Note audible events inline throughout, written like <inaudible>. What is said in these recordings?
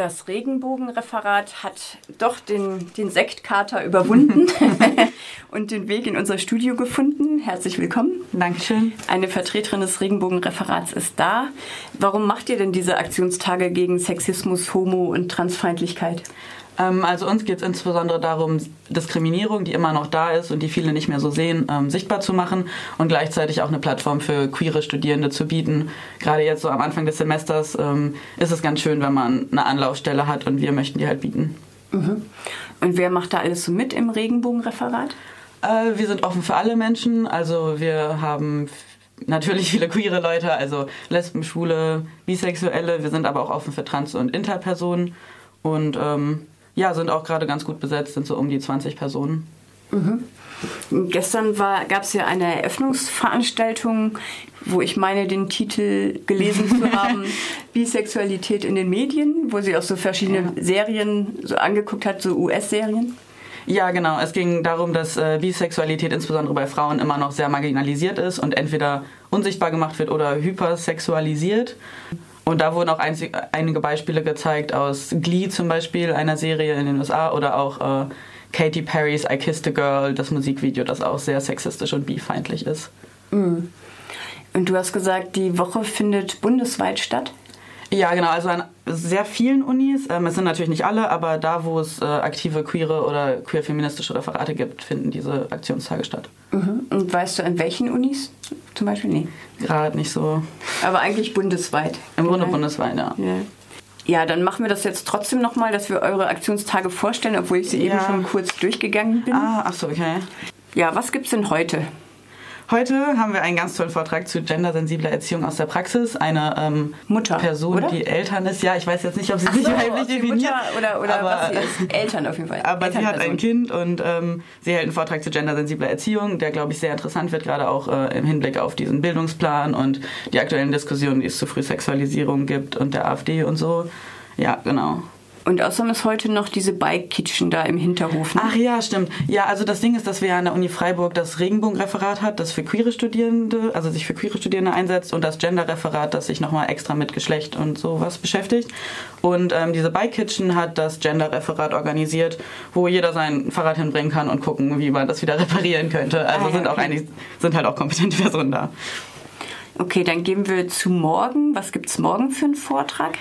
Das Regenbogenreferat hat doch den, den Sektkater überwunden <laughs> und den Weg in unser Studio gefunden. Herzlich willkommen. Dankeschön. Eine Vertreterin des Regenbogenreferats ist da. Warum macht ihr denn diese Aktionstage gegen Sexismus, Homo und Transfeindlichkeit? Ähm, also uns geht es insbesondere darum, Diskriminierung, die immer noch da ist und die viele nicht mehr so sehen, ähm, sichtbar zu machen und gleichzeitig auch eine Plattform für queere Studierende zu bieten. Gerade jetzt so am Anfang des Semesters ähm, ist es ganz schön, wenn man eine Anlaufstelle hat und wir möchten die halt bieten. Mhm. Und wer macht da alles so mit im Regenbogenreferat? Äh, wir sind offen für alle Menschen. Also wir haben natürlich viele queere Leute, also Lesben, Schwule, Bisexuelle. Wir sind aber auch offen für Trans- und Interpersonen. Und ähm, ja, sind auch gerade ganz gut besetzt, sind so um die 20 Personen. Mhm. Gestern gab es ja eine Eröffnungsveranstaltung, wo ich meine, den Titel gelesen zu <laughs> haben, Bisexualität in den Medien, wo sie auch so verschiedene ja. Serien so angeguckt hat, so US-Serien. Ja, genau. Es ging darum, dass äh, Bisexualität insbesondere bei Frauen immer noch sehr marginalisiert ist und entweder unsichtbar gemacht wird oder hypersexualisiert. Und da wurden auch einzig, einige Beispiele gezeigt aus Glee zum Beispiel, einer Serie in den USA, oder auch äh, Katy Perrys I Kissed a Girl, das Musikvideo, das auch sehr sexistisch und bifeindlich ist. Mm. Und du hast gesagt, die Woche findet bundesweit statt? Ja, genau. Also an sehr vielen Unis. Ähm, es sind natürlich nicht alle, aber da, wo es äh, aktive queere oder queer-feministische Referate gibt, finden diese Aktionstage statt. Mhm. Und weißt du, an welchen Unis zum Beispiel? Nee. Gerade nicht so. Aber eigentlich bundesweit. Im Grunde genau. bundesweit, ja. ja. Ja, dann machen wir das jetzt trotzdem nochmal, dass wir eure Aktionstage vorstellen, obwohl ich sie ja. eben schon kurz durchgegangen bin. Ah, ach so, okay. Ja, was gibt's denn heute? Heute haben wir einen ganz tollen Vortrag zu gendersensibler Erziehung aus der Praxis. Eine ähm, Mutter, Person, oder? die Eltern ist. Ja, ich weiß jetzt nicht, ob sie sich so, weiblich definiert. Mutter oder, oder aber, was sie ist. Eltern auf jeden Fall. Aber sie hat ein Kind und ähm, sie hält einen Vortrag zu gendersensibler Erziehung, der, glaube ich, sehr interessant wird, gerade auch äh, im Hinblick auf diesen Bildungsplan und die aktuellen Diskussionen, die es zu Frühsexualisierung gibt und der AfD und so. Ja, genau. Und außerdem ist heute noch diese Bike-Kitchen da im Hinterhof. Ne? Ach ja, stimmt. Ja, also das Ding ist, dass wir an der Uni Freiburg das Regenbogenreferat hat, das für queere Studierende, also sich für queere Studierende einsetzt und das Gender-Referat, das sich nochmal extra mit Geschlecht und sowas beschäftigt. Und ähm, diese Bike-Kitchen hat das Gender-Referat organisiert, wo jeder sein Fahrrad hinbringen kann und gucken, wie man das wieder <laughs> reparieren könnte. Also ah, ja, sind auch eigentlich, sind halt auch kompetente Personen da. Okay, dann gehen wir zu morgen. Was gibt's morgen für einen Vortrag?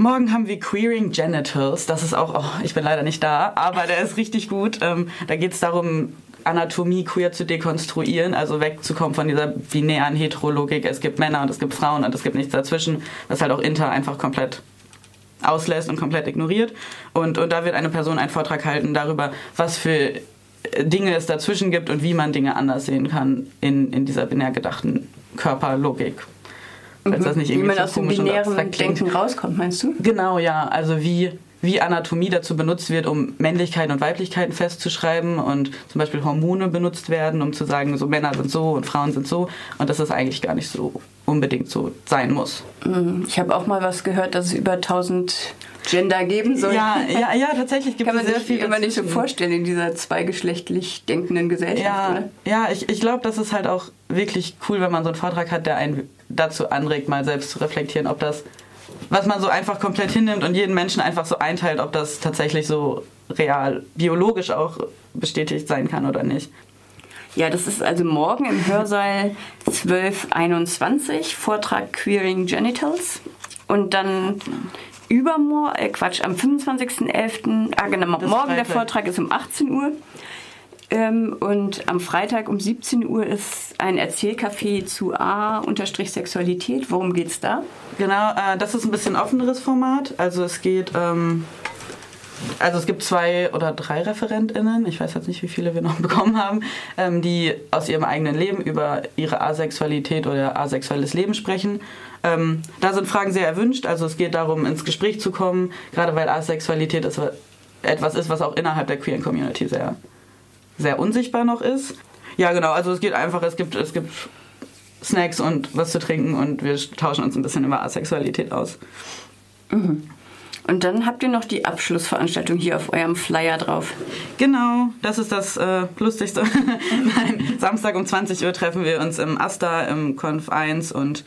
Morgen haben wir Queering Genitals. Das ist auch, oh, ich bin leider nicht da, aber der ist richtig gut. Ähm, da geht es darum, Anatomie queer zu dekonstruieren, also wegzukommen von dieser binären Heterologik. Es gibt Männer und es gibt Frauen und es gibt nichts dazwischen, was halt auch Inter einfach komplett auslässt und komplett ignoriert. Und, und da wird eine Person einen Vortrag halten darüber, was für Dinge es dazwischen gibt und wie man Dinge anders sehen kann in, in dieser binär gedachten Körperlogik. Falls das nicht irgendwie wie man aus dem binären Denken rauskommt, meinst du? Genau, ja. Also wie, wie Anatomie dazu benutzt wird, um Männlichkeiten und Weiblichkeiten festzuschreiben und zum Beispiel Hormone benutzt werden, um zu sagen, so Männer sind so und Frauen sind so und dass das eigentlich gar nicht so unbedingt so sein muss. Mhm. Ich habe auch mal was gehört, dass es über 1000 Gender geben soll. Ja, ja, ja tatsächlich gibt sehr viel. Kann man sich immer nicht so vorstellen in dieser zweigeschlechtlich denkenden Gesellschaft. Ja, oder? ja ich, ich glaube, das ist halt auch wirklich cool, wenn man so einen Vortrag hat, der einen dazu anregt, mal selbst zu reflektieren, ob das, was man so einfach komplett hinnimmt und jeden Menschen einfach so einteilt, ob das tatsächlich so real, biologisch auch bestätigt sein kann oder nicht. Ja, das ist also morgen im Hörsaal 1221, Vortrag Queering Genitals. Und dann übermorgen, äh Quatsch, am 25.11., ah genau, morgen Freitag. der Vortrag ist um 18 Uhr. Ähm, und am Freitag um 17 Uhr ist ein Erzählcafé zu A-Sexualität. Worum geht's da? Genau, äh, das ist ein bisschen offeneres Format. Also es geht, ähm, also es gibt zwei oder drei ReferentInnen, ich weiß jetzt nicht, wie viele wir noch <laughs> bekommen haben, ähm, die aus ihrem eigenen Leben über ihre Asexualität oder asexuelles Leben sprechen. Ähm, da sind Fragen sehr erwünscht. Also es geht darum, ins Gespräch zu kommen, gerade weil Asexualität ist, etwas ist, was auch innerhalb der queeren Community sehr sehr unsichtbar noch ist. Ja, genau, also es geht einfach, es gibt, es gibt Snacks und was zu trinken und wir tauschen uns ein bisschen über Asexualität aus. Mhm. Und dann habt ihr noch die Abschlussveranstaltung hier auf eurem Flyer drauf. Genau, das ist das äh, Lustigste. <laughs> Nein, Samstag um 20 Uhr treffen wir uns im Asta im Conf 1 und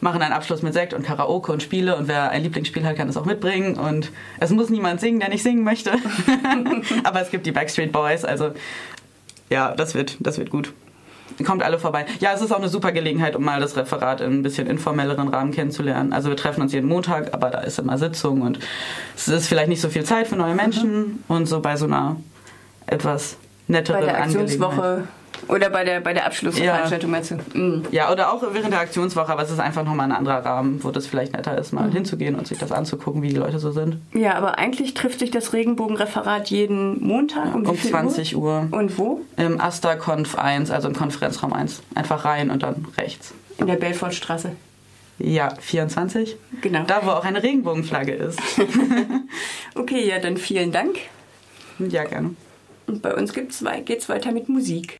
machen einen Abschluss mit Sekt und Karaoke und Spiele und wer ein Lieblingsspiel hat, kann es auch mitbringen und es muss niemand singen, der nicht singen möchte. <laughs> Aber es gibt die Backstreet Boys, also ja, das wird, das wird gut. Kommt alle vorbei. Ja, es ist auch eine super Gelegenheit, um mal das Referat in ein bisschen informelleren Rahmen kennenzulernen. Also wir treffen uns jeden Montag, aber da ist immer Sitzung und es ist vielleicht nicht so viel Zeit für neue Menschen mhm. und so bei so einer etwas netteren bei der Aktionswoche oder bei der, bei der Abschlussveranstaltung ja. meinst du? Mhm. Ja, oder auch während der Aktionswoche, aber es ist einfach nochmal ein anderer Rahmen, wo das vielleicht netter ist, mal mhm. hinzugehen und sich das anzugucken, wie die Leute so sind. Ja, aber eigentlich trifft sich das Regenbogenreferat jeden Montag um, um 20 Uhr? Uhr. Und wo? Im Asta Conf 1, also im Konferenzraum 1. Einfach rein und dann rechts. In der Belfortstraße. Ja, 24. Genau. Da, wo auch eine Regenbogenflagge ist. <laughs> okay, ja, dann vielen Dank. Ja, gerne. Und bei uns geht es weiter mit Musik.